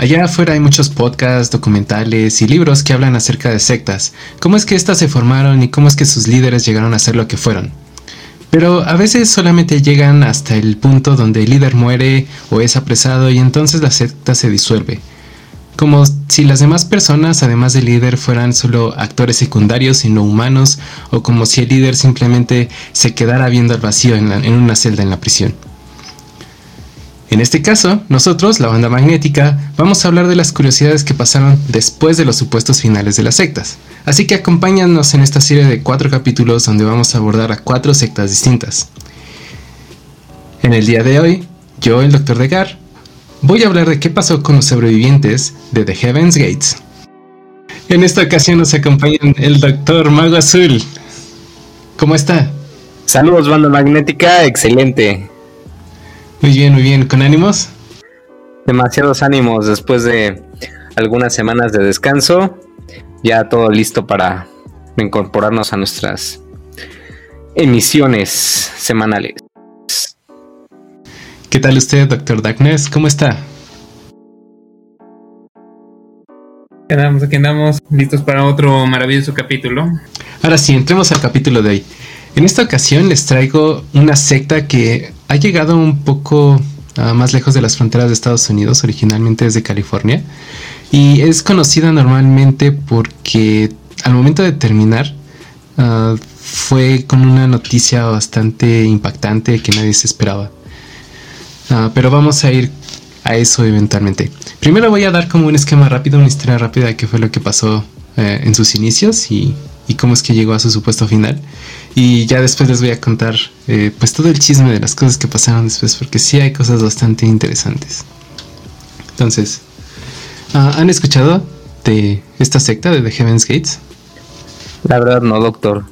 Allá afuera hay muchos podcasts, documentales y libros que hablan acerca de sectas, cómo es que éstas se formaron y cómo es que sus líderes llegaron a ser lo que fueron. Pero a veces solamente llegan hasta el punto donde el líder muere o es apresado y entonces la secta se disuelve. Como si las demás personas, además del líder, fueran solo actores secundarios y no humanos, o como si el líder simplemente se quedara viendo al vacío en, en una celda en la prisión. En este caso, nosotros, la banda magnética, vamos a hablar de las curiosidades que pasaron después de los supuestos finales de las sectas. Así que acompáñanos en esta serie de cuatro capítulos donde vamos a abordar a cuatro sectas distintas. En el día de hoy, yo, el Dr. Degar, voy a hablar de qué pasó con los sobrevivientes de The Heaven's Gates. En esta ocasión nos acompaña el Dr. Mago Azul. ¿Cómo está? Saludos, banda magnética, excelente. Muy bien, muy bien. ¿Con ánimos? Demasiados ánimos después de algunas semanas de descanso. Ya todo listo para incorporarnos a nuestras emisiones semanales. ¿Qué tal usted, doctor Darkness? ¿Cómo está? Aquí andamos, aquí andamos, listos para otro maravilloso capítulo. Ahora sí, entremos al capítulo de hoy. En esta ocasión les traigo una secta que ha llegado un poco uh, más lejos de las fronteras de Estados Unidos, originalmente desde California, y es conocida normalmente porque al momento de terminar uh, fue con una noticia bastante impactante que nadie se esperaba. Uh, pero vamos a ir a eso eventualmente. Primero voy a dar como un esquema rápido, una historia rápida de qué fue lo que pasó eh, en sus inicios y cómo es que llegó a su supuesto final. Y ya después les voy a contar eh, pues todo el chisme de las cosas que pasaron después, porque sí hay cosas bastante interesantes. Entonces, uh, ¿han escuchado de esta secta de The Heaven's Gates? La verdad no, doctor.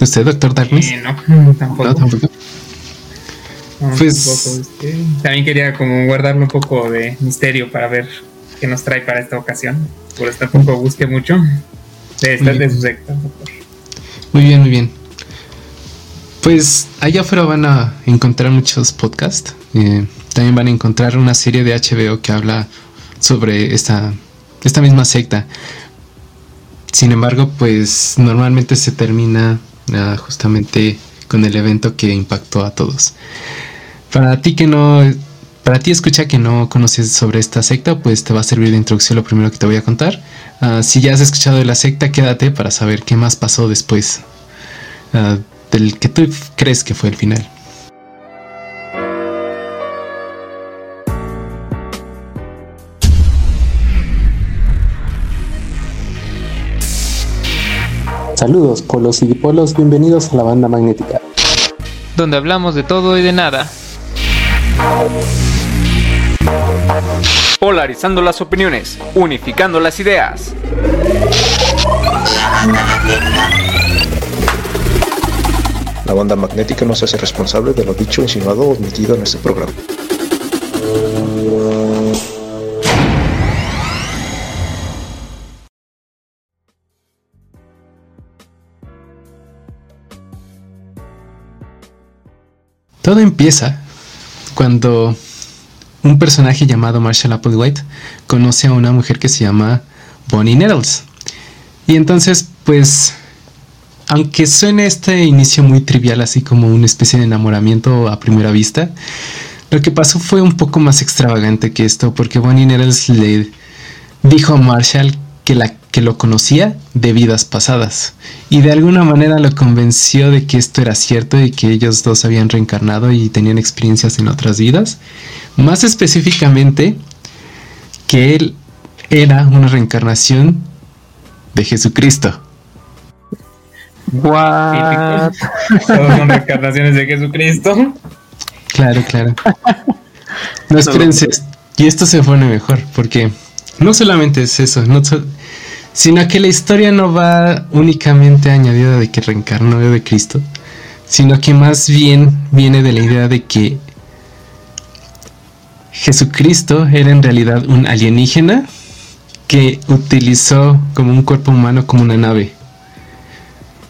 ¿Usted, doctor Darkness? Eh, no, tampoco. No, tampoco. No, Pues- tampoco, este, también quería como guardarle un poco de misterio para ver qué nos trae para esta ocasión. Por eso tampoco busqué mucho de esta, de su secta. Muy bien, muy bien. Pues allá afuera van a encontrar muchos podcasts. eh, también van a encontrar una serie de HBO que habla sobre esta, esta misma secta. Sin embargo, pues normalmente se termina ah, justamente con el evento que impactó a todos. Para ti que no, para ti escucha que no conoces sobre esta secta, pues te va a servir de introducción lo primero que te voy a contar. Ah, si ya has escuchado de la secta, quédate para saber qué más pasó después ah, del que tú crees que fue el final. Saludos, polos y dipolos, bienvenidos a la banda magnética. donde hablamos de todo y de nada. Polarizando las opiniones, unificando las ideas. La banda magnética no se hace responsable de lo dicho, insinuado o omitido en este programa. Todo empieza cuando un personaje llamado Marshall Applewhite conoce a una mujer que se llama Bonnie Nettles. Y entonces, pues, aunque suene este inicio muy trivial, así como una especie de enamoramiento a primera vista, lo que pasó fue un poco más extravagante que esto, porque Bonnie Nettles le dijo a Marshall que, la, que lo conocía de vidas pasadas y de alguna manera lo convenció de que esto era cierto y que ellos dos habían reencarnado y tenían experiencias en otras vidas. Más específicamente, que él era una reencarnación de Jesucristo. What? Todos son reencarnaciones de Jesucristo. Claro, claro. No, espérense. Y esto se pone mejor, porque no solamente es eso, no so- sino que la historia no va únicamente añadida de que reencarnó de Cristo, sino que más bien viene de la idea de que Jesucristo era en realidad un alienígena que utilizó como un cuerpo humano como una nave.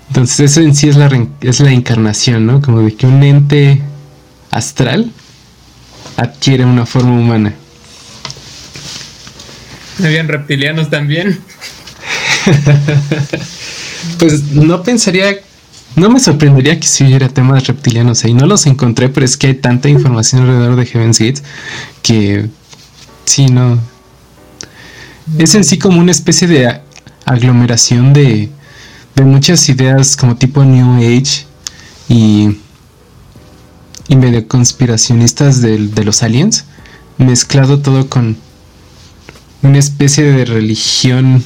Entonces eso en sí es la, es la encarnación, ¿no? Como de que un ente astral adquiere una forma humana. Habían reptilianos también. Pues no pensaría, no me sorprendería que si hubiera temas reptilianos ahí. No los encontré, pero es que hay tanta información alrededor de Heaven's Gates que sí, no. Es en sí como una especie de aglomeración de, de muchas ideas como tipo New Age y, y medio conspiracionistas de los aliens, mezclado todo con una especie de religión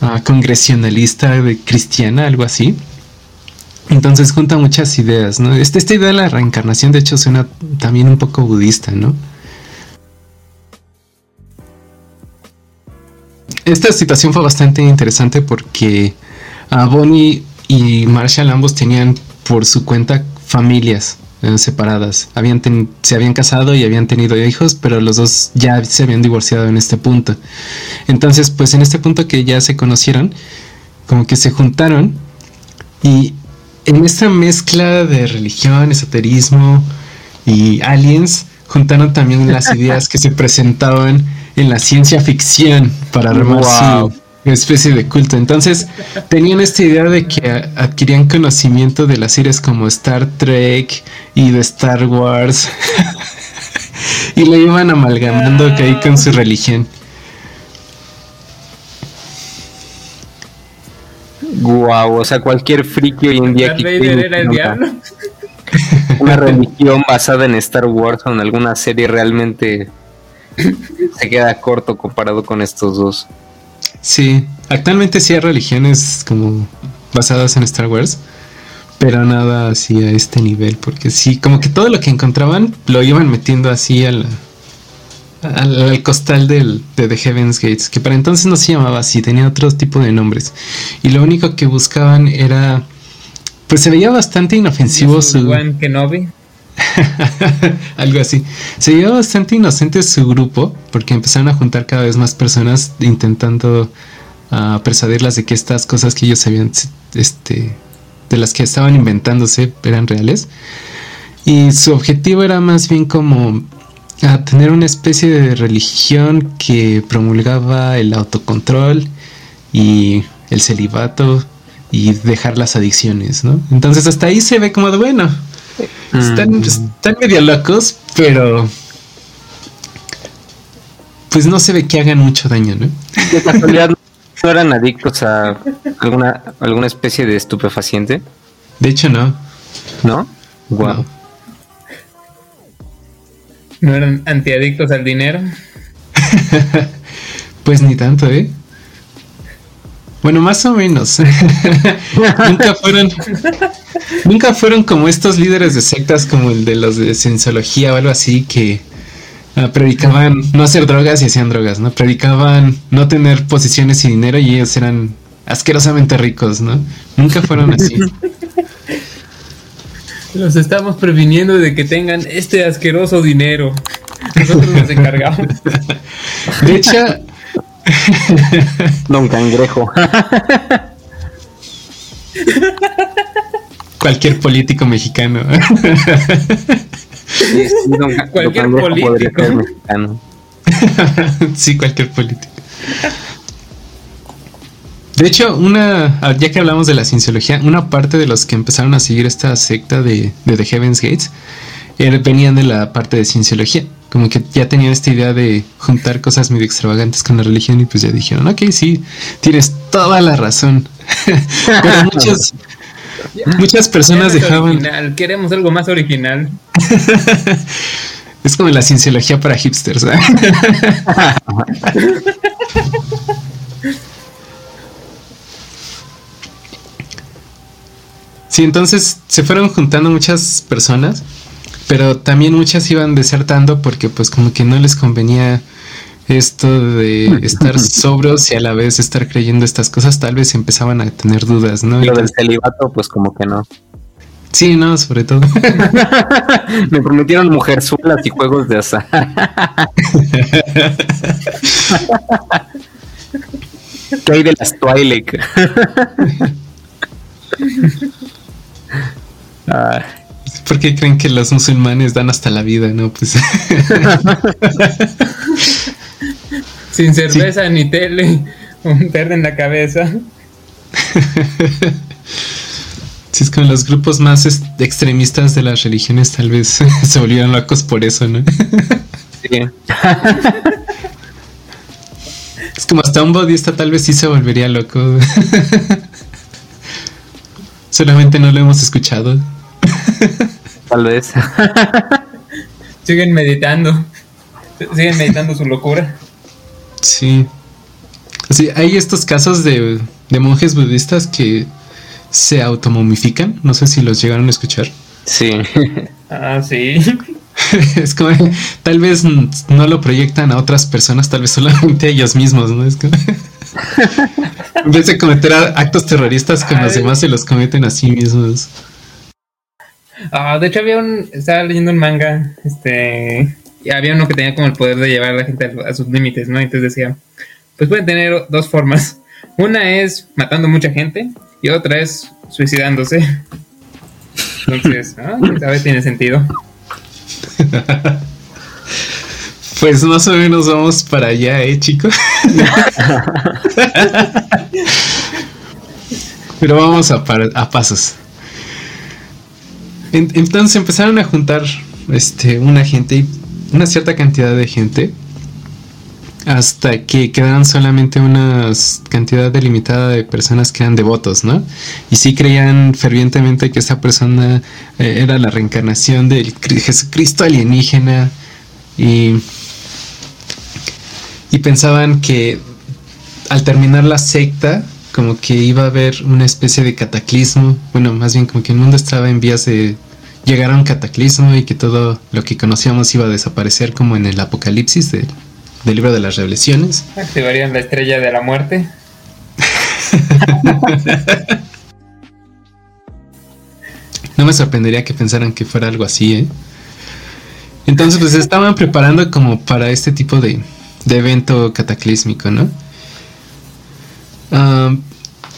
ah, congresionalista de cristiana, algo así. Entonces junta muchas ideas, ¿no? Este- esta idea de la reencarnación, de hecho, suena también un poco budista, ¿no? Esta situación fue bastante interesante porque a Bonnie y Marshall ambos tenían por su cuenta familias eh, separadas. Habían ten- se habían casado y habían tenido hijos, pero los dos ya se habían divorciado en este punto. Entonces, pues en este punto que ya se conocieron, como que se juntaron y en esta mezcla de religión, esoterismo y aliens, juntaron también las ideas que se presentaban en la ciencia ficción para armar Wow. su especie de culto. Entonces, tenían esta idea de que adquirían conocimiento de las series como Star Trek y de Star Wars. y lo iban amalgamando que ahí con su religión. Guau, o sea, cualquier friki hoy en día que era el diablo. una religión basada en Star Wars o en alguna serie realmente se queda corto comparado con estos dos. Sí, actualmente sí hay religiones como basadas en Star Wars, pero nada así a este nivel, porque sí, como que todo lo que encontraban lo iban metiendo así al, al, al costal del, de The Heaven's Gates, que para entonces no se llamaba así, tenía otro tipo de nombres. Y lo único que buscaban era, pues se veía bastante inofensivo su... Kenobi. Algo así. Se veía bastante inocente su grupo porque empezaron a juntar cada vez más personas intentando ah, persuadirlas de que estas cosas que ellos sabían, este, de las que estaban inventándose eran reales. Y su objetivo era más bien como a tener una especie de religión que promulgaba el autocontrol y el celibato y dejar las adicciones, ¿no? Entonces hasta ahí se ve como de bueno, Mm. están medio locos, pero pues no se ve que hagan mucho daño, ¿no? De casualidad, ¿no eran adictos a alguna, alguna especie de estupefaciente? De hecho, no. ¿No? Guau. No. No eran antiadictos al dinero. Pues ni tanto, ¿eh? Bueno, más o menos. nunca fueron. Nunca fueron como estos líderes de sectas como el de los de cienciología o algo así que ah, predicaban no hacer drogas y hacían drogas, ¿no? Predicaban no tener posiciones y dinero y ellos eran asquerosamente ricos, ¿no? Nunca fueron así. Los estamos previniendo de que tengan este asqueroso dinero. Nosotros nos encargamos. De hecho, Don Cangrejo. cualquier político mexicano. Sí, sí, don Ca- don Cualquier político. ser mexicano. sí, cualquier político. De hecho, una, ah, ya que hablamos de la cienciología, una parte de los que empezaron a seguir esta secta de, de The Heaven's Gates venían de la parte de cienciología. Como que ya tenían esta idea de juntar cosas medio extravagantes con la religión y pues ya dijeron, ok, sí, tienes toda la razón. Pero muchas, muchas personas dejaban... original, Queremos algo más original. Es como la cienciología para hipsters. ¿eh? Sí, entonces se fueron juntando muchas personas, pero también muchas iban desertando porque pues como que no les convenía esto de estar sobros y a la vez estar creyendo estas cosas, tal vez empezaban a tener dudas, ¿no? Lo del celibato, pues como que no. sí, no, sobre todo. Me prometieron mujerzuelas y juegos de azar. ¿Qué hay de las Twilight? Ah, ¿Por qué creen que los musulmanes dan hasta la vida, no? Pues Sin cerveza ni tele, un verde en la cabeza. si es como los grupos más extremistas de las religiones tal vez se volvieron locos por eso, ¿no? Sí. Es como hasta un budista tal vez sí se volvería loco. Solamente no lo hemos escuchado. Tal vez. Siguen meditando. Siguen meditando su locura. Sí. Sí, hay estos casos de, de monjes budistas que se automomifican. No sé si los llegaron a escuchar. Sí. Ah, sí. es como, tal vez no lo proyectan a otras personas, tal vez solamente a ellos mismos, ¿no? Es como, en vez de cometer actos terroristas con los demás, se los cometen a sí mismos. Ah, de hecho había un, estaba leyendo un manga, este, y había uno que tenía como el poder de llevar a la gente a, a sus límites, ¿no? Entonces decía, pues pueden tener dos formas. Una es matando mucha gente y otra es suicidándose. Entonces, ah, quién sabe, tiene sentido. Pues más o menos vamos para allá, ¿eh, chicos? Pero vamos a, a pasos. En- entonces empezaron a juntar este, una gente, y- una cierta cantidad de gente, hasta que quedaron solamente una cantidad delimitada de personas que eran devotos, ¿no? Y sí creían fervientemente que esa persona eh, era la reencarnación del Cri- Jesucristo alienígena y y pensaban que al terminar la secta como que iba a haber una especie de cataclismo, bueno, más bien como que el mundo estaba en vías de llegar a un cataclismo y que todo lo que conocíamos iba a desaparecer como en el apocalipsis de- del libro de las revelaciones. Activarían la estrella de la muerte. No me sorprendería que pensaran que fuera algo así, ¿eh? Entonces, pues estaban preparando como para este tipo de, de evento cataclísmico, ¿no?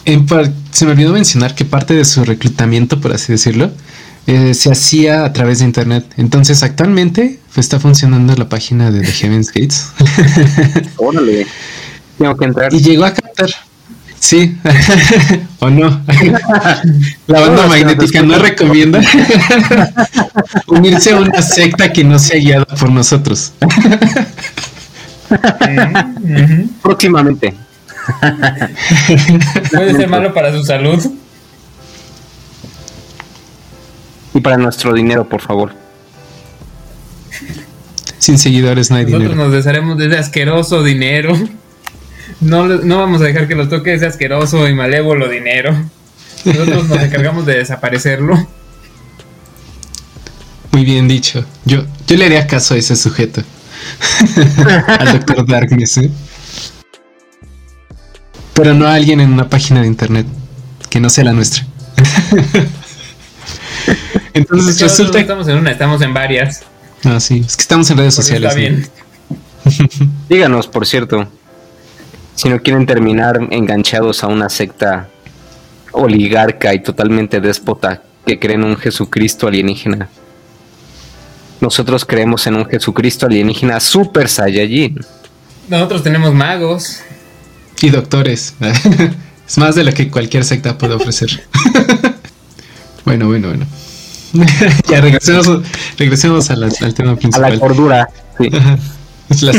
En par- se me olvidó mencionar que parte de su reclutamiento, por así decirlo, eh, se hacía a través de internet. Entonces, actualmente pues, está funcionando la página de The Heaven's Gates. Órale. Tengo que entrar. y llegó a captar. Sí, o no. La banda No, magnética no recomienda unirse a una secta que no sea guiada por nosotros. Próximamente. Puede ser malo para su salud. Y para nuestro dinero, por favor. Sin seguidores no hay Nosotros dinero. nos desharemos de ese asqueroso dinero. No, no vamos a dejar que los toque ese asqueroso y malévolo dinero. Nosotros nos encargamos de desaparecerlo. Muy bien dicho. Yo, yo le haría caso a ese sujeto. Al doctor Darkness, ¿eh? Pero no a alguien en una página de internet que no sea la nuestra. Entonces resulta estamos en una, estamos en varias. Ah, sí, es que estamos en redes Porque sociales. está ¿no? bien. Díganos, por cierto, si no quieren terminar enganchados a una secta oligarca y totalmente déspota que creen un Jesucristo alienígena. Nosotros creemos en un Jesucristo alienígena super Saiyajin. Nosotros tenemos magos. Y doctores. es más de lo que cualquier secta puede ofrecer. bueno, bueno, bueno. ya regresemos, regresemos a la- al tema A principal. la cordura. Sí. Ajá. Es las-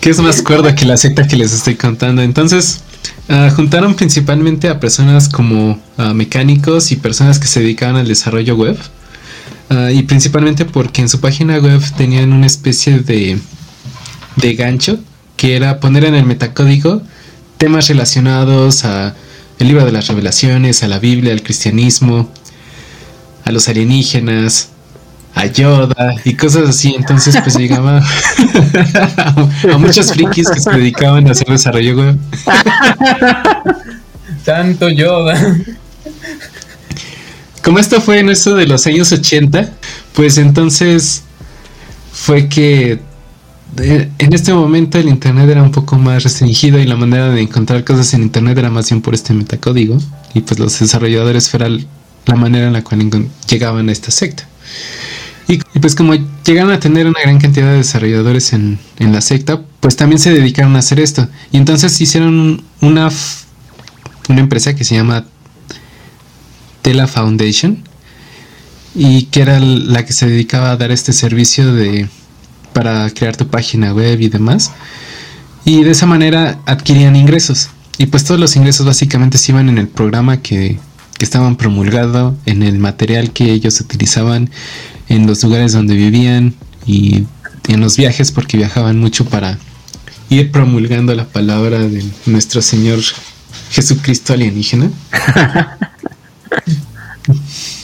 ¿Qué es más cuerdo que la secta que les estoy contando? Entonces, ah, juntaron principalmente a personas como ah, mecánicos y personas que se dedicaban al desarrollo web. Ah, y principalmente porque en su página web tenían una especie de, de gancho que era poner en el metacódigo temas relacionados a el libro de las revelaciones, a la Biblia, al cristianismo, a los alienígenas, a Yoda y cosas así. Entonces, pues llegaba a, muchos frikis que se dedicaban a hacer desarrollo web. Tanto Yoda. Como esto fue en eso de los años 80, pues entonces fue que en este momento el internet era un poco más restringido y la manera de encontrar cosas en internet era más bien por este metacódigo y pues los desarrolladores feral- la manera en la cual llegaban a esta secta. Y, pues como llegaron a tener una gran cantidad de desarrolladores en, en la secta, pues también se dedicaron a hacer esto. Y entonces hicieron una, una empresa que se llama Tela Foundation y que era la que se dedicaba a dar este servicio de para crear tu página web y demás. Y de esa manera adquirían ingresos. Y pues todos los ingresos básicamente se iban en el programa que, que estaban promulgado, en el material que ellos utilizaban, en los lugares donde vivían y en los viajes porque viajaban mucho para ir promulgando la palabra de nuestro Señor Jesucristo alienígena.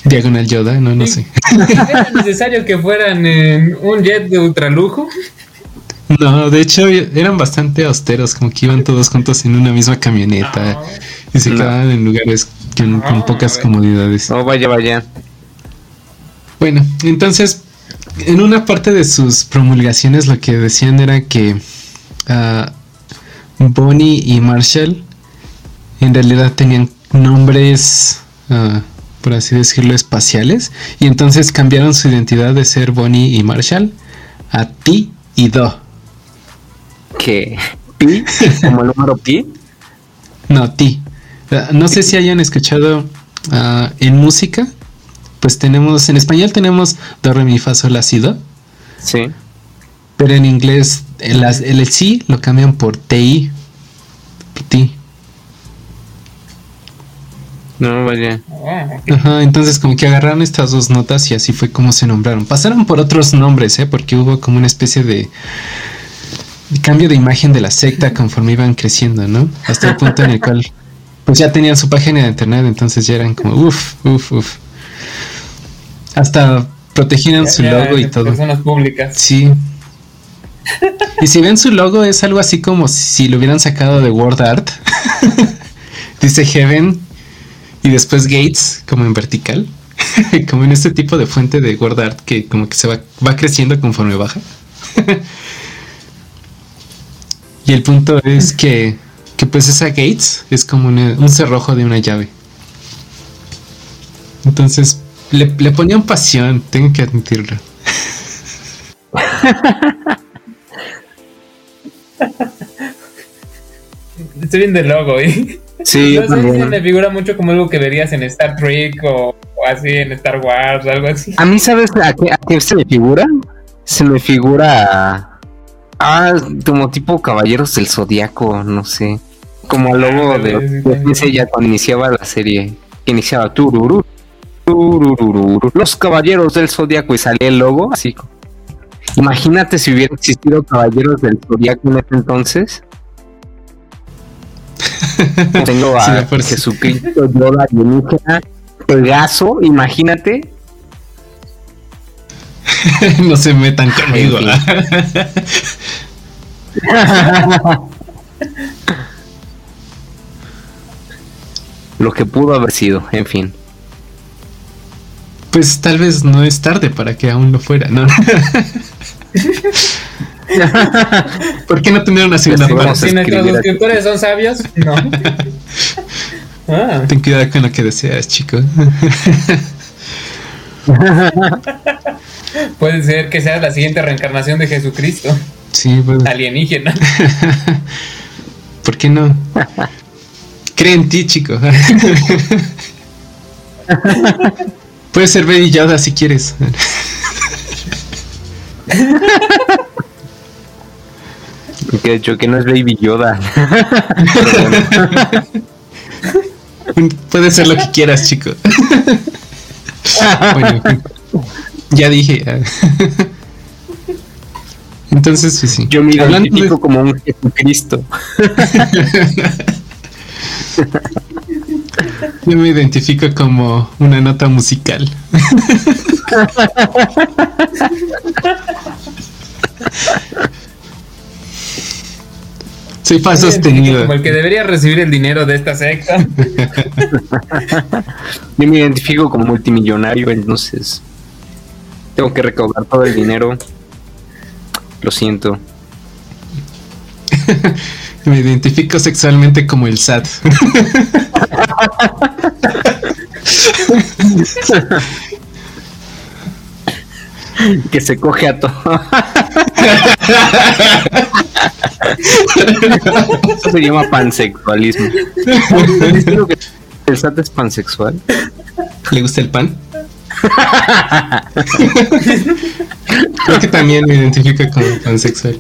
Diagonal Yoda, no, no sé. ¿Era necesario que fueran en un jet de ultralujo? No, de hecho eran bastante austeros, como que iban todos juntos en una misma camioneta y se No. quedaban en lugares con, pocas comodidades. No, vaya, vaya. Bueno, entonces, en una parte de sus promulgaciones lo que decían era que ah, Bonnie y Marshall en realidad tenían nombres, ah, por así decirlo, espaciales, y entonces cambiaron su identidad de ser Bonnie y Marshall a Ti y Do. ¿Qué? ¿Pi? ¿Como el número pi? No, Ti. No sé si hayan escuchado ah, en música, pues tenemos, en español tenemos Do, Re, Mi, Fa, Sol, La, Si, Do. Sí. Pero en inglés el, el, sí lo cambian por TI. por ti. No, vaya. Ajá, entonces como que agarraron estas dos notas y así fue como se nombraron. Pasaron por otros nombres, ¿eh? Porque hubo como una especie de cambio de imagen de la secta conforme iban creciendo, ¿no? Hasta el punto en el cual pues ya tenían su página de internet, entonces ya eran como uff, uff, uff. Hasta protegieron su Ya, logo y todo. Personas públicas. Sí. Y si ven su logo es algo así como si lo hubieran sacado de Word Art. Dice Heaven y después Gates como en vertical. como en este tipo de fuente de Word Art que como que se va, va creciendo conforme baja. y el punto es que, que pues esa Gates es como una- un cerrojo de una llave. Entonces le, le ponían pasión, tengo que admitirlo. Estoy viendo el logo y Sí, no sé si me figura mucho como algo que verías en Star Trek o, o así en Star Wars o algo así. A mí, ¿sabes a qué, a qué se me figura? Se me figura. Ah, como tipo Caballeros del Zodiaco, no sé. Como al logo Ah, de, cuando iniciaba la serie. Que iniciaba tururú. tururururu, Los Caballeros del Zodiaco y salía el logo así. Imagínate si hubiera existido Caballeros del Zodiaco en ese entonces. Tengo a sí. Jesucristo, Yoda, alienígena, Pegaso, imagínate. no se metan conmigo. En Lo que pudo haber sido, en fin. pues tal vez no es tarde para que aún lo fuera, ¿no? ¿Por qué no tener una segunda vamos parte? Si nuestros suscriptores son sabios, no. Ah, Ten cuidado con lo que deseas, chico. puede ser que sea la siguiente reencarnación de Jesucristo, Sí, pues, alienígena. ¿por qué no? Cree en ti, chico. Puede ser Baby Yoda si quieres. Que de hecho que no es Baby Yoda. Puede ser lo que quieras, chico. bueno, ya dije. Entonces, sí. Yo me Hablando de- identifico como un Jesucristo. Yo me identifico como una nota musical. Soy fa sostenido. Como el que debería recibir el dinero de esta secta. Yo me identifico como multimillonario, entonces tengo que recaudar todo el dinero. Lo siento. Me identifico sexualmente como el SAT. que se coge a todo. Eso se llama pansexualismo. ¿El SAT es pansexual? ¿Le gusta el pan? Creo que también me identifica como pansexual.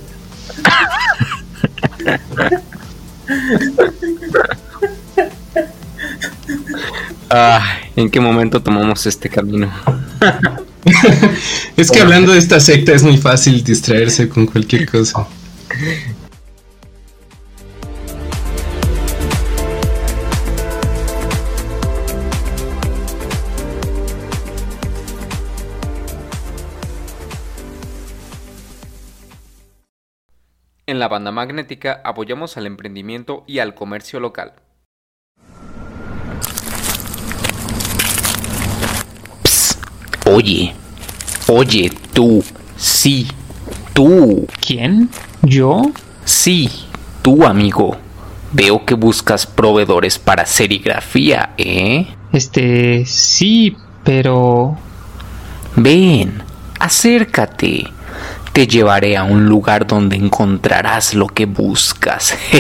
Ay, ¿En qué momento tomamos este camino? es que hablando de esta secta es muy fácil distraerse con cualquier cosa. En la banda magnética apoyamos al emprendimiento y al comercio local. Oye, oye, tú, sí, tú. ¿Quién? ¿Yo? Sí, tú, amigo. Veo que buscas proveedores para serigrafía, ¿eh? Este, sí, pero... Ven, acércate. Te llevaré a un lugar donde encontrarás lo que buscas.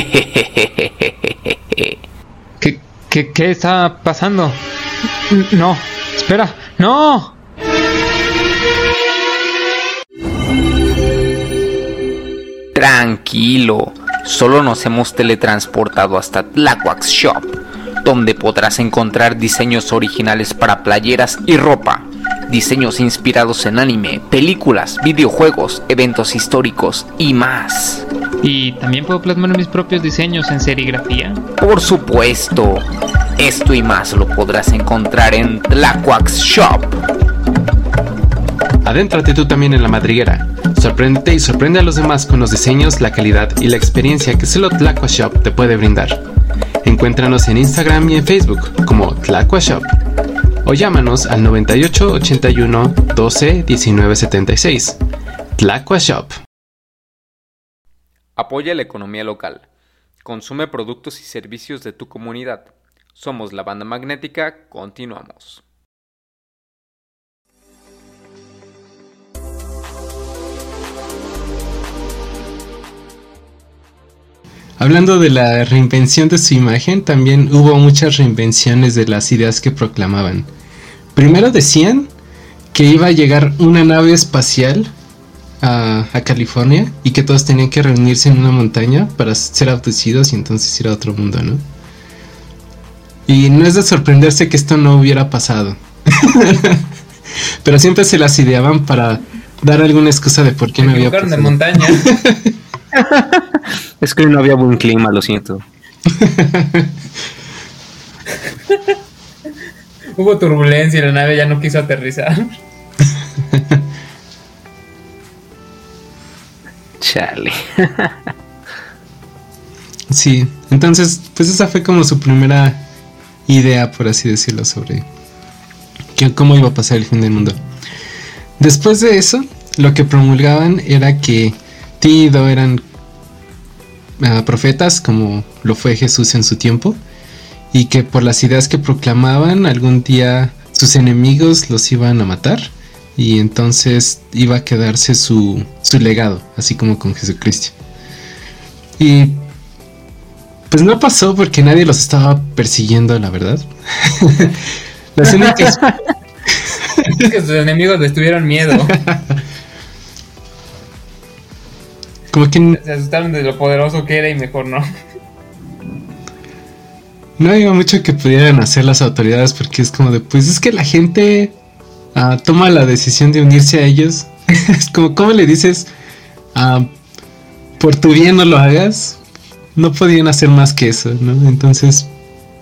¿Qué, qué, qué está pasando? No, espera, no. Tranquilo, solo nos hemos teletransportado hasta Tlaquax Shop, donde podrás encontrar diseños originales para playeras y ropa, diseños inspirados en anime, películas, videojuegos, eventos históricos y más. ¿Y también puedo plasmar mis propios diseños en serigrafía? Por supuesto, esto y más lo podrás encontrar en Tlaquax Shop. Adéntrate tú también en la madriguera. Sorpréndete y sorprende a los demás con los diseños, la calidad y la experiencia que solo Tlaqua Shop te puede brindar. Encuéntranos en Instagram y en Facebook como Tlaqua Shop. O llámanos al 98 81 12 19 76. Tlaqua Shop. Apoya la economía local. Consume productos y servicios de tu comunidad. Somos la banda magnética, continuamos. Hablando de la reinvención de su imagen, también hubo muchas reinvenciones de las ideas que proclamaban. Primero decían que iba a llegar una nave espacial a, a California y que todos tenían que reunirse en una montaña para ser abducidos y entonces ir a otro mundo, ¿no? Y no es de sorprenderse que esto no hubiera pasado. Pero siempre se las ideaban para dar alguna excusa de por qué no había equivocaron de pasado. montaña. Es que no había buen clima, lo siento. Hubo turbulencia y la nave ya no quiso aterrizar. Chale. Sí, entonces, pues esa fue como su primera idea, por así decirlo, sobre que- cómo iba a pasar el fin del mundo. Después de eso, lo que promulgaban era que Eran ah, profetas, como lo fue Jesús en su tiempo, y que por las ideas que proclamaban, algún día sus enemigos los iban a matar, y entonces iba a quedarse su, su legado, así como con Jesucristo. Y pues no pasó porque nadie los estaba persiguiendo, la verdad. Las únicas. Es que sus enemigos les tuvieron miedo. Como que Se asustaron de lo poderoso que era y mejor no. no había mucho que pudieran hacer las autoridades porque es como de, pues es que la gente ah, toma la decisión de unirse a ellos. es como, ¿cómo le dices? ah, por tu bien no lo hagas. No podían hacer más que eso, ¿no? Entonces,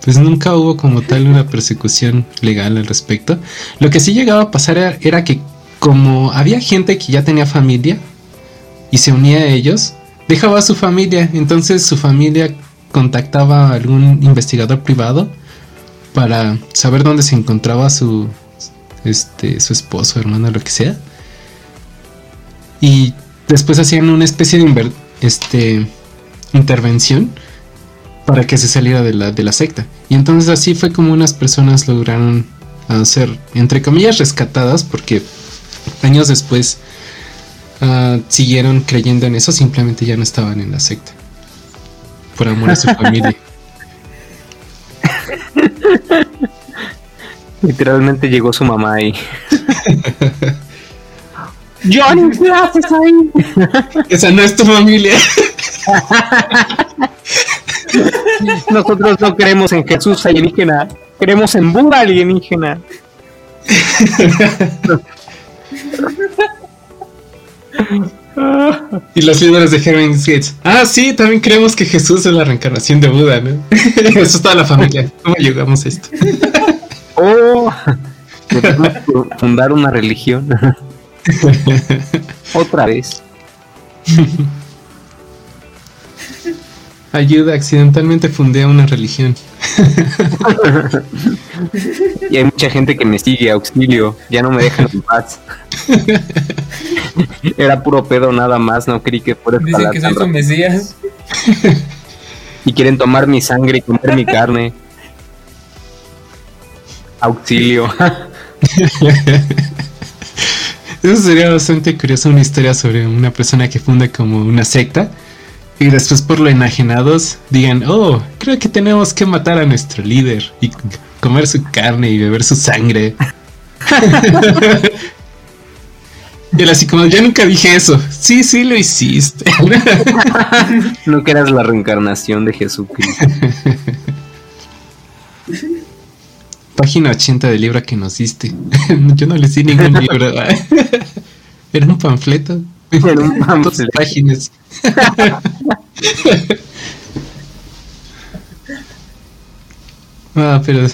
pues nunca hubo como tal una persecución legal al respecto. Lo que sí llegaba a pasar era, era que como había gente que ya tenía familia y se unía a ellos, dejaba a su familia. Entonces su familia contactaba a algún investigador privado para saber dónde se encontraba su, este, su esposo, hermano, lo que sea. Y después hacían una especie de este, intervención para que se saliera de la, de la secta. Y entonces así fue como unas personas lograron ser, entre comillas, rescatadas porque años después ah, siguieron creyendo en eso, simplemente ya no estaban en la secta. Por amor a su familia. Literalmente llegó su mamá ahí. Johnny, ¿qué haces ahí? Esa no es tu familia. Nosotros no creemos en Jesús alienígena, creemos en Buda alienígena. Y los líderes de Heaven's Gates. Ah, sí, también creemos que Jesús es la reencarnación de Buda, ¿no? Eso es toda la familia. ¿Cómo llegamos a esto? Oh, fundar una religión. Otra vez. Ayuda, accidentalmente fundé una religión. Y hay mucha gente que me sigue, auxilio, ya no me dejan en paz. Era puro pedo nada más, no creí que fuera Dicen que soy su mesías. Y quieren tomar mi sangre y comer mi carne. Auxilio. Eso sería bastante curioso, una historia sobre una persona que funda como una secta y después por lo enajenados digan, oh, creo que tenemos que matar a nuestro líder y comer su carne y beber su sangre. y él así como, yo nunca dije eso. Sí, sí lo hiciste. No que eras la reencarnación de Jesucristo. Página 80 del libro que nos diste. yo no les di ningún libro. Era un panfleto. Panfleto. páginas. ah, pero.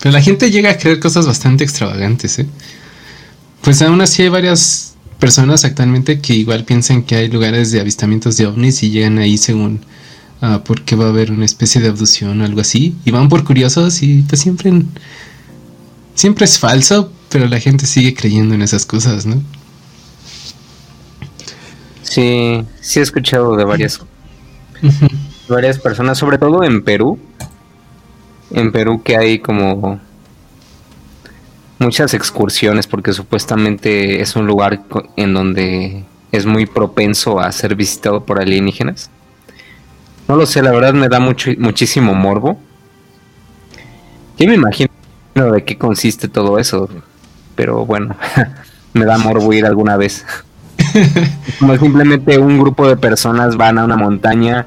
Pero la gente llega a creer cosas bastante extravagantes, ¿eh? Pues aún así hay varias personas actualmente que igual piensan que hay lugares de avistamientos de ovnis y llegan ahí según ah, porque va a haber una especie de abducción o algo así. Y van por curiosos y pues siempre... Siempre es falso, pero la gente sigue creyendo en esas cosas, ¿no? Sí, sí he escuchado de varias, varias personas, sobre todo en Perú. En Perú que hay como muchas excursiones porque supuestamente es un lugar en donde es muy propenso a ser visitado por alienígenas. No lo sé, la verdad me da mucho, muchísimo morbo. Yo me imagino de qué consiste todo eso, pero bueno, me da morbo ir alguna vez. Como simplemente un grupo de personas van a una montaña,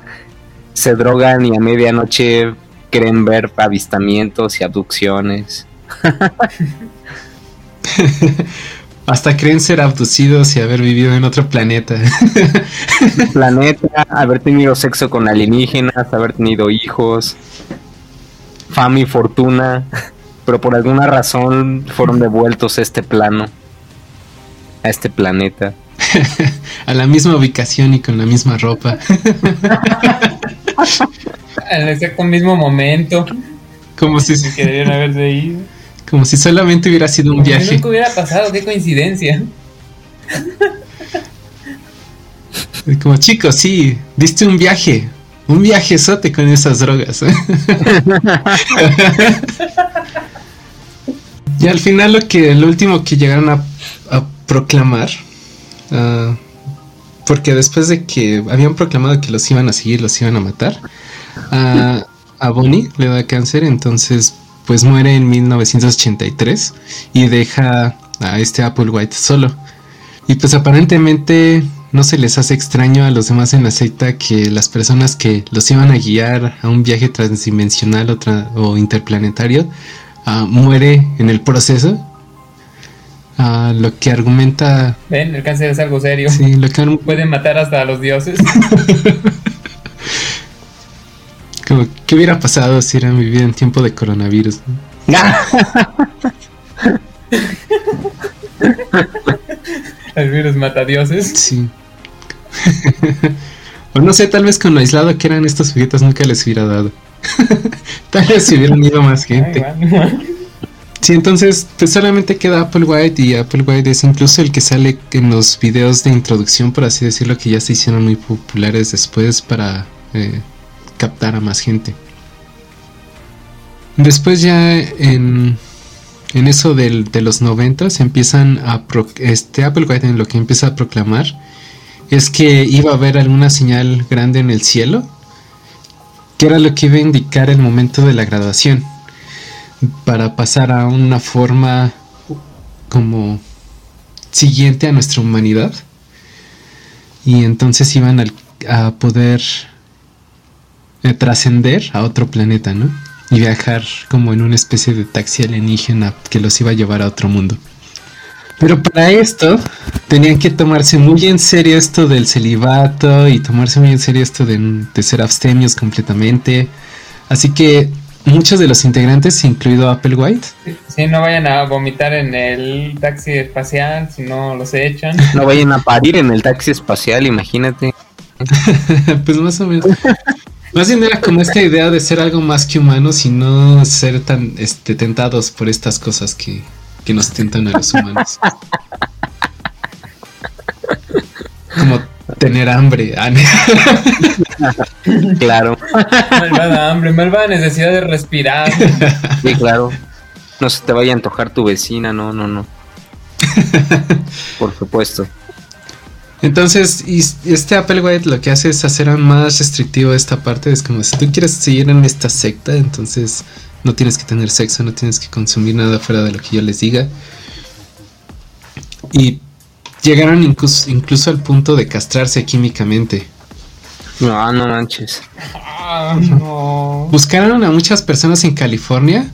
se drogan y a medianoche creen ver avistamientos y abducciones. Hasta creen ser abducidos y haber vivido en otro planeta. Planeta, haber tenido sexo con alienígenas, haber tenido hijos, fama y fortuna, pero por alguna razón fueron devueltos a este plano, a este planeta. a la misma ubicación y con la misma ropa. Al exacto mismo momento Como si, que debieron haberse ido. como si solamente hubiera sido un Como si viaje. nunca hubiera pasado, qué coincidencia. Como chicos, sí, diste un viaje. Un viajezote con esas drogas. y al final lo que lo último que llegaron a, a proclamar. Ah, porque después de que habían proclamado que los iban a seguir, los iban a matar. ah, a Bonnie le da cáncer, entonces pues muere en 1983 y deja a este Apple White solo. Y pues aparentemente no se les hace extraño a los demás en la secta que las personas que los iban a guiar a un viaje transdimensional o, tra- o interplanetario ah, muere en el proceso. Ah, lo que argumenta, Ven, el cáncer es algo serio. sí, lo que argu- Puede matar hasta a los dioses. como, ¿qué hubiera pasado si hubieran vivido en tiempo de coronavirus? El virus mata dioses. Sí. o no sé, tal vez con lo aislado que eran estos sujetos nunca les hubiera dado. tal vez si hubieran ido más Ay, gente. igual, igual. Sí, entonces pues solamente queda Apple White y Apple White es incluso el que sale en los videos de introducción, por así decirlo, que ya se hicieron muy populares después para eh, captar a más gente. Después ya en, en eso del, de los 90 se empiezan a... Pro, este Apple White en lo que empieza a proclamar es que iba a haber alguna señal grande en el cielo, que era lo que iba a indicar el momento de la graduación, para pasar a una forma como siguiente a nuestra humanidad. Y entonces iban a, a poder eh, trascender a otro planeta, ¿no? Y viajar como en una especie de taxi alienígena que los iba a llevar a otro mundo. Pero para esto tenían que tomarse muy en serio esto del celibato y tomarse muy en serio esto de, de ser abstemios completamente. Así que muchos de los integrantes, incluido Applewhite, Sí, no vayan a vomitar en el taxi espacial, si no los echan. No vayan a parir en el taxi espacial, imagínate. pues más o menos. Más bien era como esta idea de ser algo más que humanos y no ser tan este, tentados por estas cosas que, que nos tentan a los humanos. Como tener hambre. Ah. Claro, Malvada hambre, malvada necesidad de respirar. sí, claro. No se te vaya a antojar tu vecina, no, no, no. Por supuesto. Entonces, y este Applewhite lo que hace es hacer más restrictivo esta parte. Es como si tú quieres seguir en esta secta, entonces no tienes que tener sexo, no tienes que consumir nada fuera de lo que yo les diga. Y llegaron incluso, incluso al punto de castrarse químicamente. No, no manches. Ah, no. Buscaron a muchas personas en California,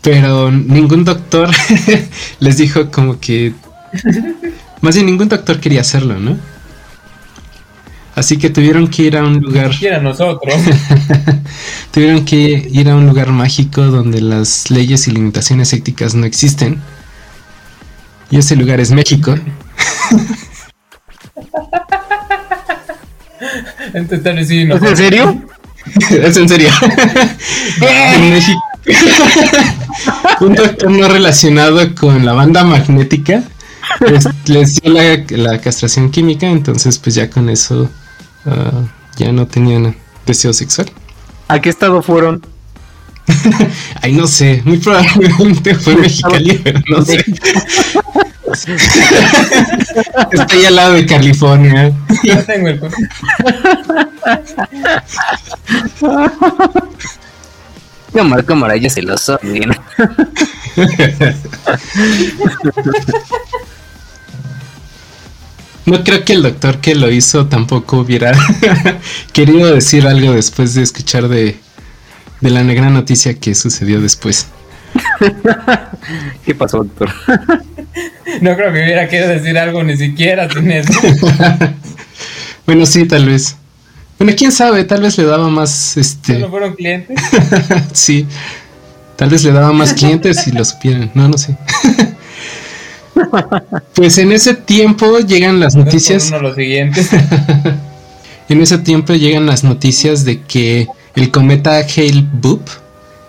pero ningún doctor les dijo como que... Más bien ningún doctor quería hacerlo, ¿no? Así que tuvieron que ir a un lugar... Quiera nosotros. tuvieron que ir a un lugar mágico donde las leyes y limitaciones éticas no existen. Y ese lugar es México. Entonces tal vez sí ¿Es nosotros. en serio? es en serio. en México. un doctor no relacionado con la banda magnética les, les dio la, la castración química, entonces pues ya con eso ah, ya no tenían deseo sexual. ¿A qué estado fueron? Ay, no sé, muy probablemente fue Mexicali, pero no sé. Está ahí al lado de California. No tengo el Cámara, cámara, ya se lo saben. No creo que el doctor que lo hizo tampoco hubiera querido decir algo después de escuchar de, de la negra noticia que sucedió después. ¿Qué pasó, doctor? No creo que hubiera querido decir algo ni siquiera sin eso. Bueno, sí, tal vez. Bueno, quién sabe, tal vez le daba más, este, ¿No fueron clientes? sí, tal vez le daba más clientes si lo supieran, no, no sé. Pues en ese tiempo llegan las noticias. Uno de los siguientes. En ese tiempo llegan las noticias de que el cometa Hale Boop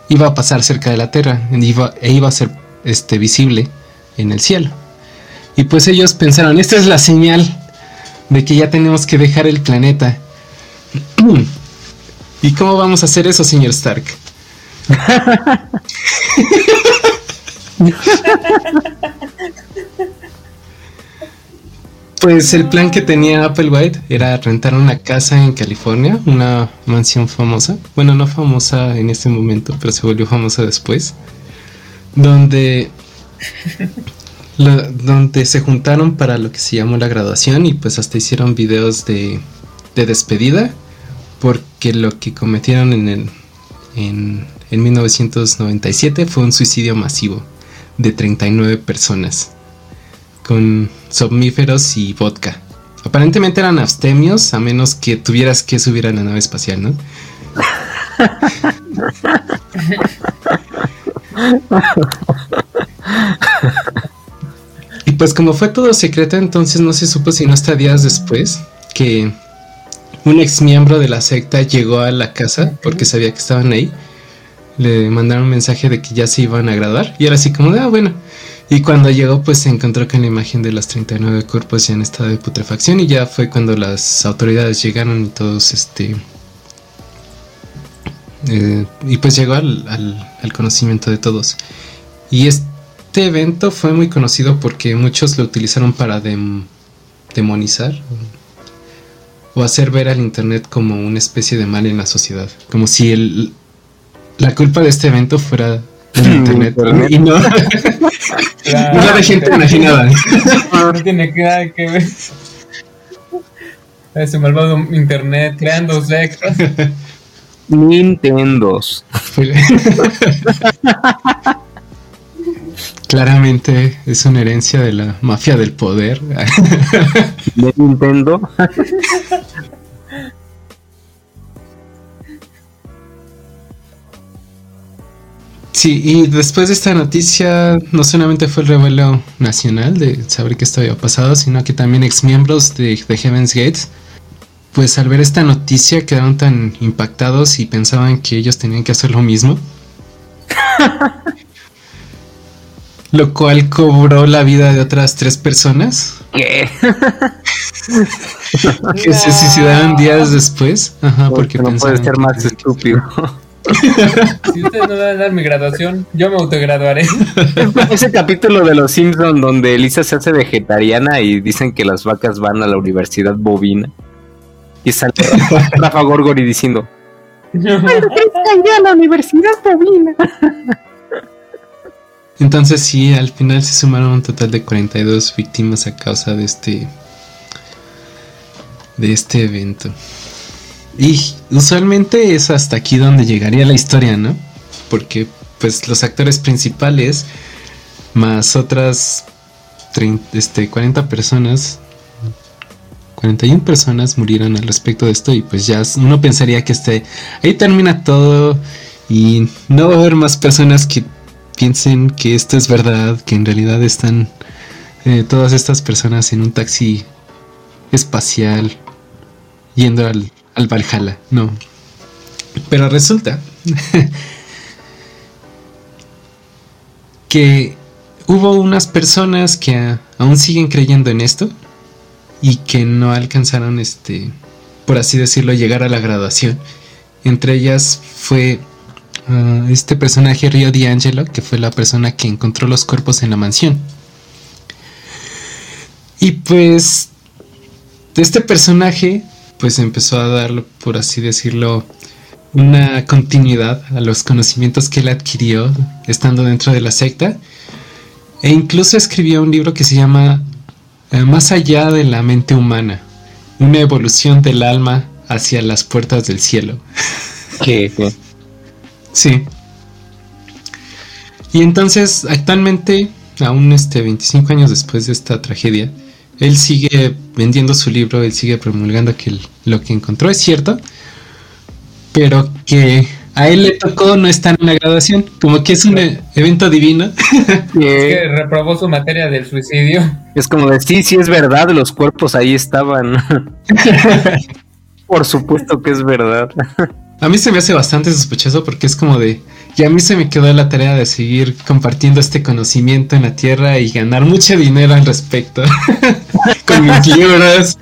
iba a pasar cerca de la Tierra e iba, e iba a ser este, visible en el cielo. Y pues ellos pensaron, esta es la señal de que ya tenemos que dejar el planeta. ¿Y cómo vamos a hacer eso, señor Stark? Pues el plan que tenía Applewhite era rentar una casa en California, una mansión famosa. Bueno, no famosa en este momento, pero se volvió famosa después. Donde, donde se juntaron para lo que se llamó la graduación y pues hasta hicieron videos de, de despedida. Porque lo que cometieron en, el, en, en 1997 fue un suicidio masivo de 39 personas con somníferos y vodka. Aparentemente eran abstemios, a menos que tuvieras que subir a la nave espacial, ¿no? y pues como fue todo secreto, entonces no se supo sino hasta días después que un ex miembro de la secta llegó a la casa porque sabía que estaban ahí. Le mandaron un mensaje de que ya se iban a graduar y era así como de, ah, bueno, y cuando llegó, pues se encontró con la imagen de los 39 cuerpos ya en estado de putrefacción. Y ya fue cuando las autoridades llegaron y todos, este. Eh, y pues llegó al, al- al conocimiento de todos. Y este evento fue muy conocido porque muchos lo utilizaron para dem- demonizar o, hacer ver al Internet como una especie de mal en la sociedad. Como si el, la culpa de este evento fuera el Internet. Internet. Y no, Claro, no de gente imaginada. No tiene nada que ver. Ese malvado internet creando sectas. Nintendos. Claramente es una herencia de la mafia del poder. De Nintendo. Sí, y después de esta noticia, no solamente fue el revuelo nacional de saber que esto había pasado, sino que también exmiembros de, de Heaven's Gates, pues al ver esta noticia quedaron tan impactados y pensaban que ellos tenían que hacer lo mismo. lo cual cobró la vida de otras tres personas ¿Qué? que se suicidaron días después. Ajá, porque no puede ser más estúpido. Si ustedes no van a dar mi graduación, yo me autograduaré. Ese capítulo de Los Simpson donde Elisa se hace vegetariana y dicen que las vacas van a la universidad bovina. Y sale Rafa Gorgori diciendo, Entonces sí, al final se sumaron un total de 42 víctimas a causa de este de este evento. Y usualmente es hasta aquí donde llegaría la historia, ¿no? Porque pues los actores principales más otras 30, este, 40 personas 41 personas murieron al respecto de esto y pues ya uno pensaría que este ahí termina todo y no va a haber más personas que piensen que esto es verdad, que en realidad están eh, todas estas personas en un taxi espacial yendo al, al Valhalla. No. Pero resulta que hubo unas personas que aún siguen creyendo en esto y que no alcanzaron este por así decirlo llegar a la graduación entre ellas fue este personaje Rio D'Angelo que fue la persona que encontró los cuerpos en la mansión y pues este personaje pues empezó a dar por así decirlo una continuidad a los conocimientos que él adquirió estando dentro de la secta e incluso escribió un libro que se llama eh, Más allá de la mente humana, una evolución del alma hacia las puertas del cielo. ¿qué? qué? Sí. Y entonces, actualmente, aún este 25 años después de esta tragedia, él sigue vendiendo su libro, él sigue promulgando que el- lo que encontró es cierto, pero que a él le tocó no estar en la graduación, como que es un e- evento divino. ¿Qué? Que reprobó su materia del suicidio. Es como de, sí, sí es verdad, los cuerpos ahí estaban. Por supuesto que es verdad. A mí se me hace bastante sospechoso porque es como de, y a mí se me quedó la tarea de seguir compartiendo este conocimiento en la Tierra y ganar mucho dinero al respecto. Con mis libros,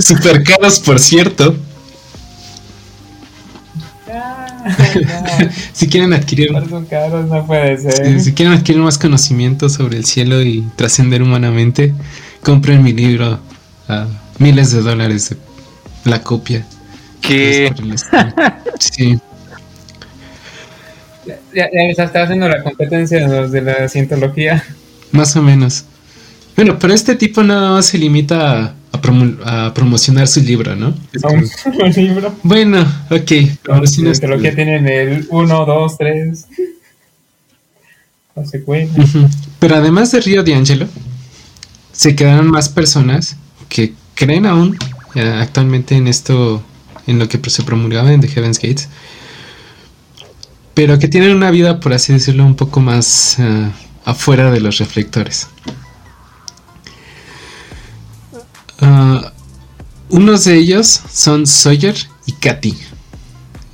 super caros por cierto. Si quieren adquirir, caros no puede si, ser. si quieren adquirir más conocimiento sobre el cielo y trascender humanamente, compren mi libro a miles de dólares de la copia. Que. Sí. Ya, ya les está haciendo la competencia de los de la cientología. Más o menos. Bueno, pero este tipo nada más se limita a, a promo- a promocionar su libro, ¿no? Un libro. bueno, ok. Este cientología libro. tienen el 1, 2, 3. No se cuenta. Ujú. Pero además de Río de Angelo, se quedaron más personas que creen aún eh, actualmente en esto, en lo que se promulgaba en The Heaven's Gates, pero que tienen una vida, por así decirlo, un poco más eh, afuera de los reflectores. Ah, unos de ellos son Sawyer y Katy,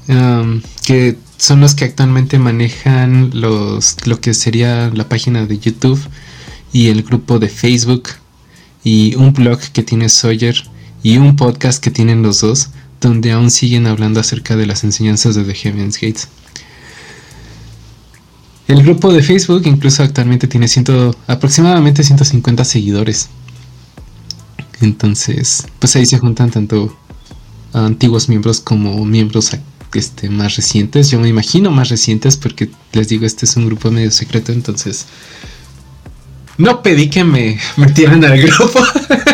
um, que son los que actualmente manejan los, lo que sería la página de YouTube y el grupo de Facebook y un blog que tiene Sawyer y un podcast que tienen los dos donde aún siguen hablando acerca de las enseñanzas de The Heaven's Gates. El grupo de Facebook incluso actualmente tiene ciento, aproximadamente 150 seguidores. Entonces, pues ahí se juntan tanto antiguos miembros como miembros este, más recientes. Yo me imagino más recientes porque les digo, este es un grupo medio secreto, entonces no pedí que me metieran al grupo.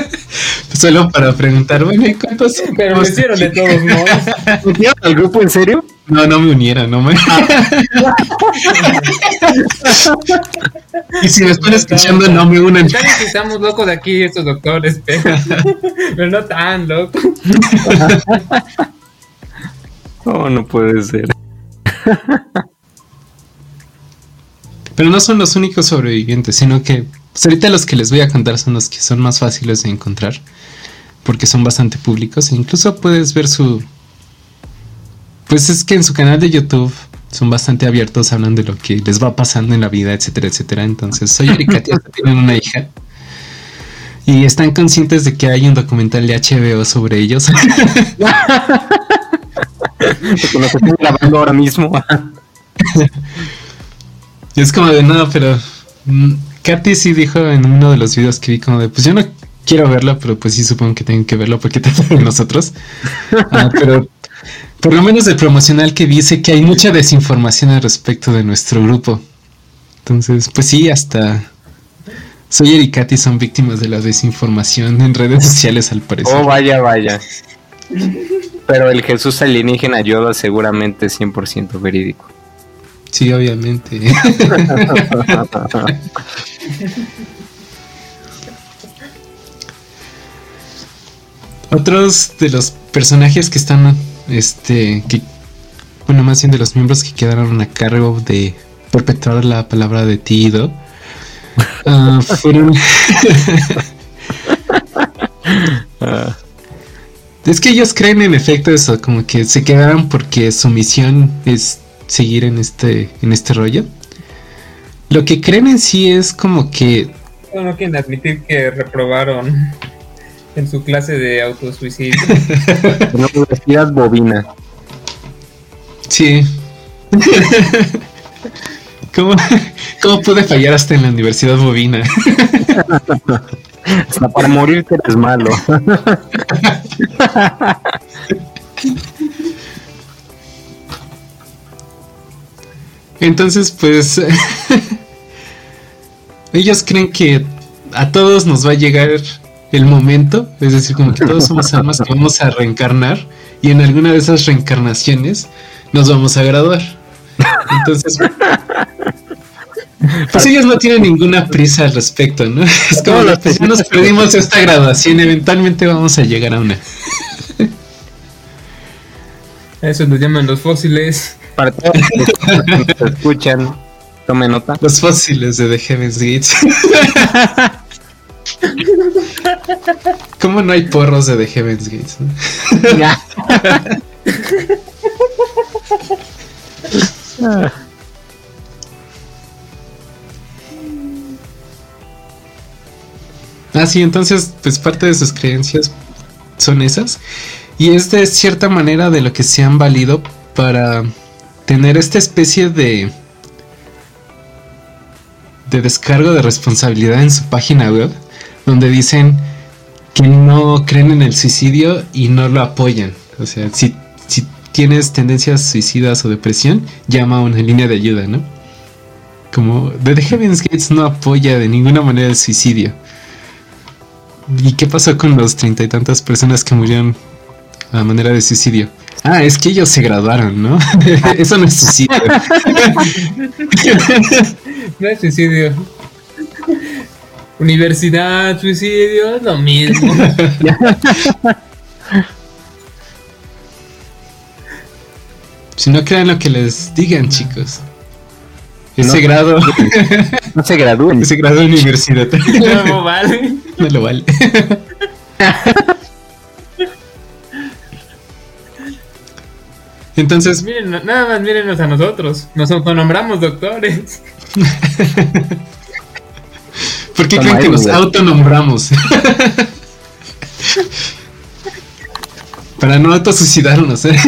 Solo para preguntar, bueno, ¿y cuántos? Pero me hicieron de todos modos. ¿Me metieron al grupo en serio? No, no me uniera, no me. y si me están escuchando, no me unen. Tal vez estamos locos de aquí, estos doctores, pero, pero no tan locos. Oh, no puede ser. Pero no son los únicos sobrevivientes, sino que pues, ahorita los que les voy a contar son los que son más fáciles de encontrar, porque son bastante públicos e incluso puedes ver su... Pues es que en su canal de YouTube son bastante abiertos, hablan de lo que les va pasando en la vida, etcétera, etcétera. Entonces, soy Erika, tienen una hija. Y están conscientes de que hay un documental de HBO sobre ellos. Estoy grabando ahora mismo. Y es como de nada, pero mm, Katy sí dijo en uno de los videos que vi como de, pues yo no quiero verlo, pero pues sí supongo que tengo que verlo porque trata de nosotros. Ah, pero por lo menos el promocional que dice que hay mucha desinformación al respecto de nuestro grupo. Entonces, pues sí, hasta Soy y Katy son víctimas de la desinformación en redes sociales al parecer. Oh, vaya, vaya. Pero el Jesús alienígena Yoda seguramente es 100% verídico. Sí, obviamente. Otros de los personajes que están, este, que, bueno, más bien de los miembros que quedaron a cargo de perpetrar la palabra de Tido, ah, fueron... es que ellos creen en efecto eso, como que se quedaron porque su misión es seguir en este, en este rollo. Lo que creen en sí es como que No, no quieren admitir que reprobaron en su clase de autosuicidio. Una universidad bovina. Sí. ¿Cómo, ¿Cómo pude fallar hasta en la Universidad Bovina? Hasta para morirte eres malo. Entonces, pues. ellos creen que a todos nos va a llegar el momento. Es decir, como que todos somos almas que vamos a reencarnar. Y en alguna de esas reencarnaciones nos vamos a graduar. Entonces. Pues ellos no tienen ninguna prisa al respecto, ¿no? Es como, No, pues ya nos perdimos esta graduación, eventualmente vamos a llegar a una. Eso nos llaman los fósiles. Para todos los que nos escuchan, tomen nota. Los fósiles de The Heaven's Gates. ¿Cómo no hay porros de The Heaven's Gates? no? Ya. Ah, sí, entonces, pues parte de sus creencias son esas. Y es de cierta manera de lo que se han valido para tener esta especie de. de descargo de responsabilidad en su página web, donde dicen que no creen en el suicidio y no lo apoyan. O sea, si, si tienes tendencias suicidas o depresión, llama a una línea de ayuda, ¿no? Como The Heaven's Gates no apoya de ninguna manera el suicidio. ¿Y qué pasó con los treinta y tantas personas que murieron a manera de suicidio? Ah, es que ellos se graduaron, ¿no? Eso no es suicidio. No es suicidio. Universidad, suicidio, es lo mismo. Si no crean lo que les digan, chicos. Ese No. grado, No se gradúen. ese grado universitario No vale. no lo vale. Entonces, Miren, nada más mírenos a nosotros. Nos autonombramos doctores. ¿por qué Toma creen que nos autonombramos? Para no autosuicidarnos, ¿eh?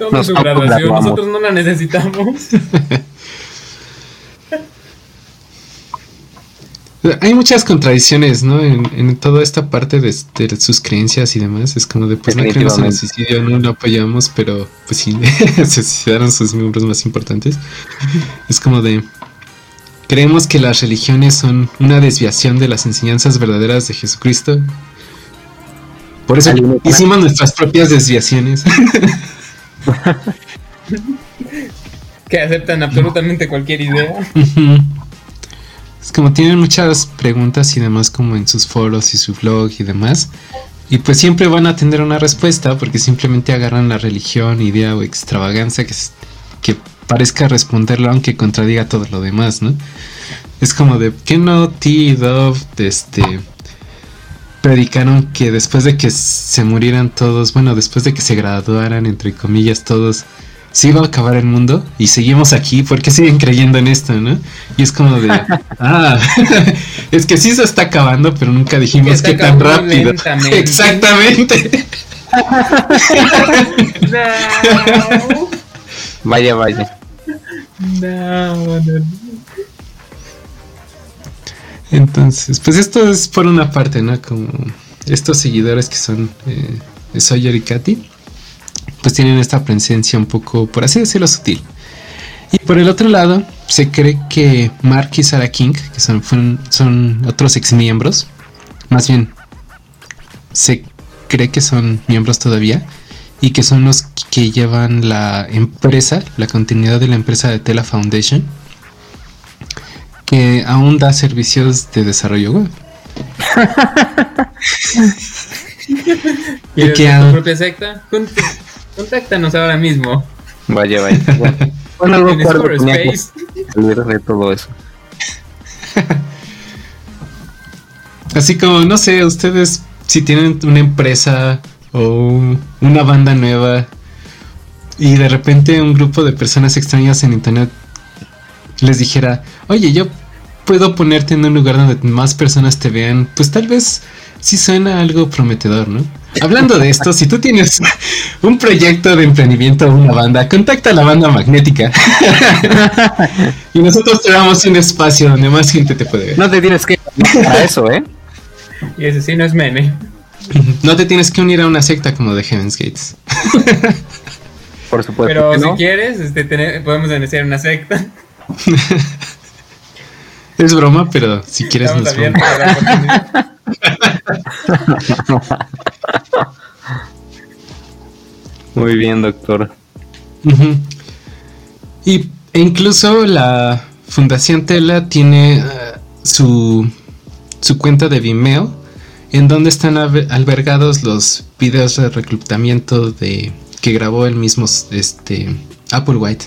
Toma Nos su graduación, nosotros no la necesitamos. Hay muchas contradicciones, ¿no? En, en toda esta parte de, de sus creencias y demás. Es como de, pues no creemos en el suicidio, no lo apoyamos, pero pues sí, se suicidaron sus miembros más importantes. Es como de, creemos que las religiones son una desviación de las enseñanzas verdaderas de Jesucristo. Por eso hicimos nuestras propias desviaciones. que aceptan absolutamente cualquier idea. Es como tienen muchas preguntas y demás como en sus foros y su blog y demás. Y pues siempre van a tener una respuesta porque simplemente agarran la religión, idea o extravagancia que, que parezca responderlo aunque contradiga todo lo demás, ¿no? Es como de que no T Dove este, predicaron que después de que se murieran todos, bueno, después de que se graduaran, entre comillas, todos, se iba a acabar el mundo y seguimos aquí, ¿por qué siguen creyendo en esto, no? Y es como de, ah, es que sí se está acabando, pero nunca dijimos Que tan rápido. lentamente. Exactamente. No, Vaya, vaya. no, no. Entonces, pues esto es por una parte, ¿no? Como estos seguidores que son eh, Sawyer y Katy, pues tienen esta presencia un poco, por así decirlo, sutil. Y por el otro lado, se cree que Mark y Sarah King, que son, son otros ex miembros, más bien, se cree que son miembros todavía, y que son los que llevan la empresa, la continuidad de la empresa de Tela Foundation, que aún da servicios de desarrollo web. ¿Quieres que tu ha- propia secta? Contáctanos ahora mismo. Vaya, vaya. Bueno, algo que salir de todo eso. Así como, no sé, ustedes si tienen una empresa o una banda nueva y de repente un grupo de personas extrañas en internet les dijera, oye, yo puedo ponerte en un lugar donde más personas te vean, pues tal vez sí suena algo prometedor, ¿no? Hablando de esto, si tú tienes un proyecto de emprendimiento o una banda, contacta a la banda magnética. y nosotros te damos un espacio donde más gente te puede ver. No te tienes que para eso, ¿eh? Y ese sí no es meme. No te tienes que unir a una secta como de Heaven's Gates. Por supuesto. Pero que si no. quieres, este, tener- podemos iniciar una secta. Es broma, pero si quieres Estamos nos abiertos Muy bien, doctor. Y e incluso la Fundación Tela tiene eh, su, su cuenta de Vimeo en donde están albe- albergados los videos de reclutamiento de que grabó el mismo este Applewhite.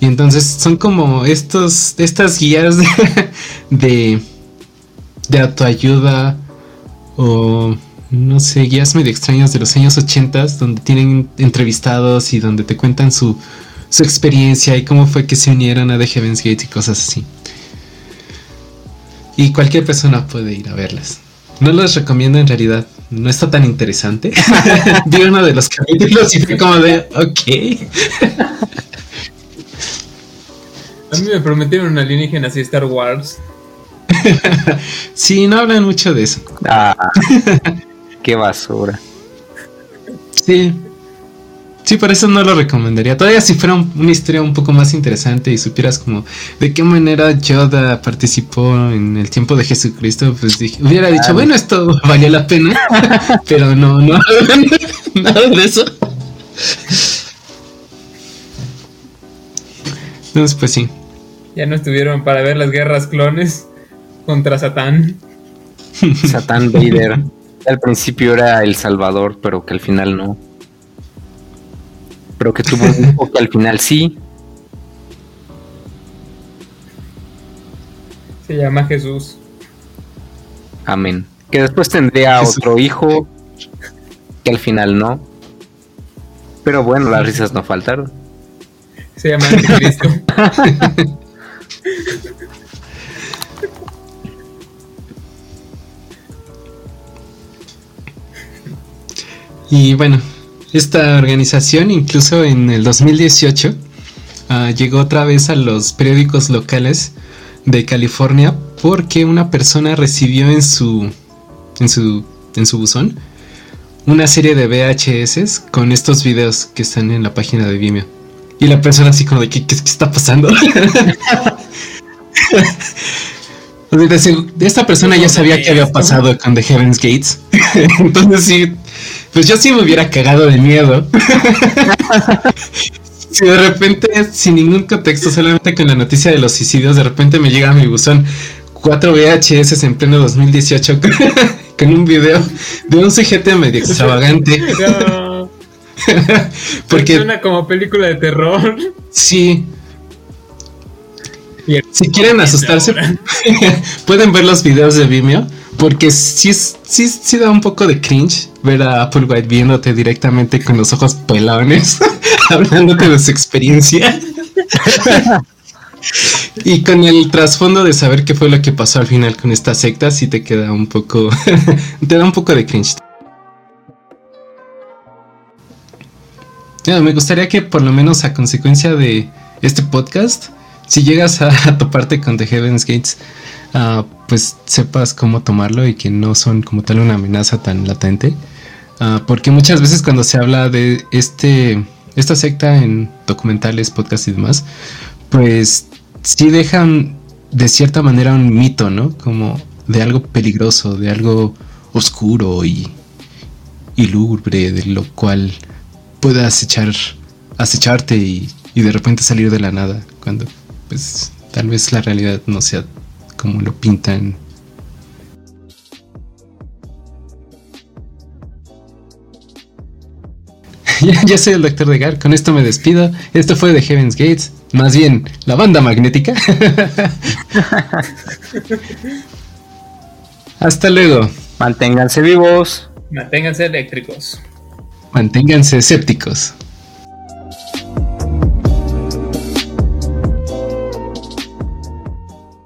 Y entonces son como estos estas guías de, de de autoayuda o no sé, guías medio extrañas de los años 80 donde tienen entrevistados y donde te cuentan su, su experiencia y cómo fue que se unieron a The Heaven's Gate y cosas así. Y cualquier persona puede ir a verlas. No los recomiendo en realidad, no está tan interesante. Vi uno de los capítulos y fue como de, ok. A mí me prometieron alienígenas y Star Wars. Sí, no hablan mucho de eso. Ah, qué basura. Sí. Sí, por eso no lo recomendaría. Todavía si fuera un- una historia un poco más interesante y supieras como de qué manera Yoda participó en el tiempo de Jesucristo, pues dije- hubiera dicho, bueno, esto valió la pena. Pero no, no hablan nada de eso. Entonces, pues sí. Ya no estuvieron para ver las guerras clones contra Satán. Satán Vader. Al principio era el Salvador, pero que al final no. Pero que tuvo un hijo que al final sí. Se llama Jesús. Amén. Que después tendría Jesús. otro hijo que al final no. Pero bueno, las risas no faltaron. Se llama Anticristo. Y bueno, esta organización incluso en el 2018 ah, llegó otra vez a los periódicos locales de California porque una persona recibió en su en su en su buzón una serie de VHS con estos videos que están en la página de Vimeo. Y la persona así como de ¿qué, qué, qué está pasando? esta persona ya sabía qué había pasado con The Heaven's Gates. Entonces sí, pues yo sí me hubiera cagado de miedo. si de repente, sin ningún contexto, solamente con la noticia de los suicidios, de repente me llega a mi buzón 4 VHS en pleno 2018 con, con un video de un sujeto medio extravagante. No. Porque Suena como película de terror. sí, si quieren asustarse, pueden ver los videos de Vimeo. Porque sí, sí, sí da un poco de cringe ver a Applewhite viéndote directamente con los ojos pelones, hablándote de su experiencia. y con el trasfondo de saber qué fue lo que pasó al final con esta secta, sí te queda un poco. te da un poco de cringe. Me gustaría que por lo menos a consecuencia de este podcast, si llegas a, a toparte con The Heaven's Gates, ah, pues sepas cómo tomarlo y que no son como tal una amenaza tan latente. Ah, porque muchas veces cuando se habla de este esta secta en documentales, podcasts y demás, pues sí dejan de cierta manera un mito, ¿no? Como de algo peligroso, de algo oscuro y, y lúgubre, de lo cual puede acechar, acecharte y, y de repente salir de la nada, cuando pues tal vez la realidad no sea como lo pintan. Ya, ya soy el doctor Degar, con esto me despido. Esto fue de Heaven's Gates, más bien la banda magnética. Hasta luego. Manténganse vivos. Manténganse eléctricos. Manténganse escépticos.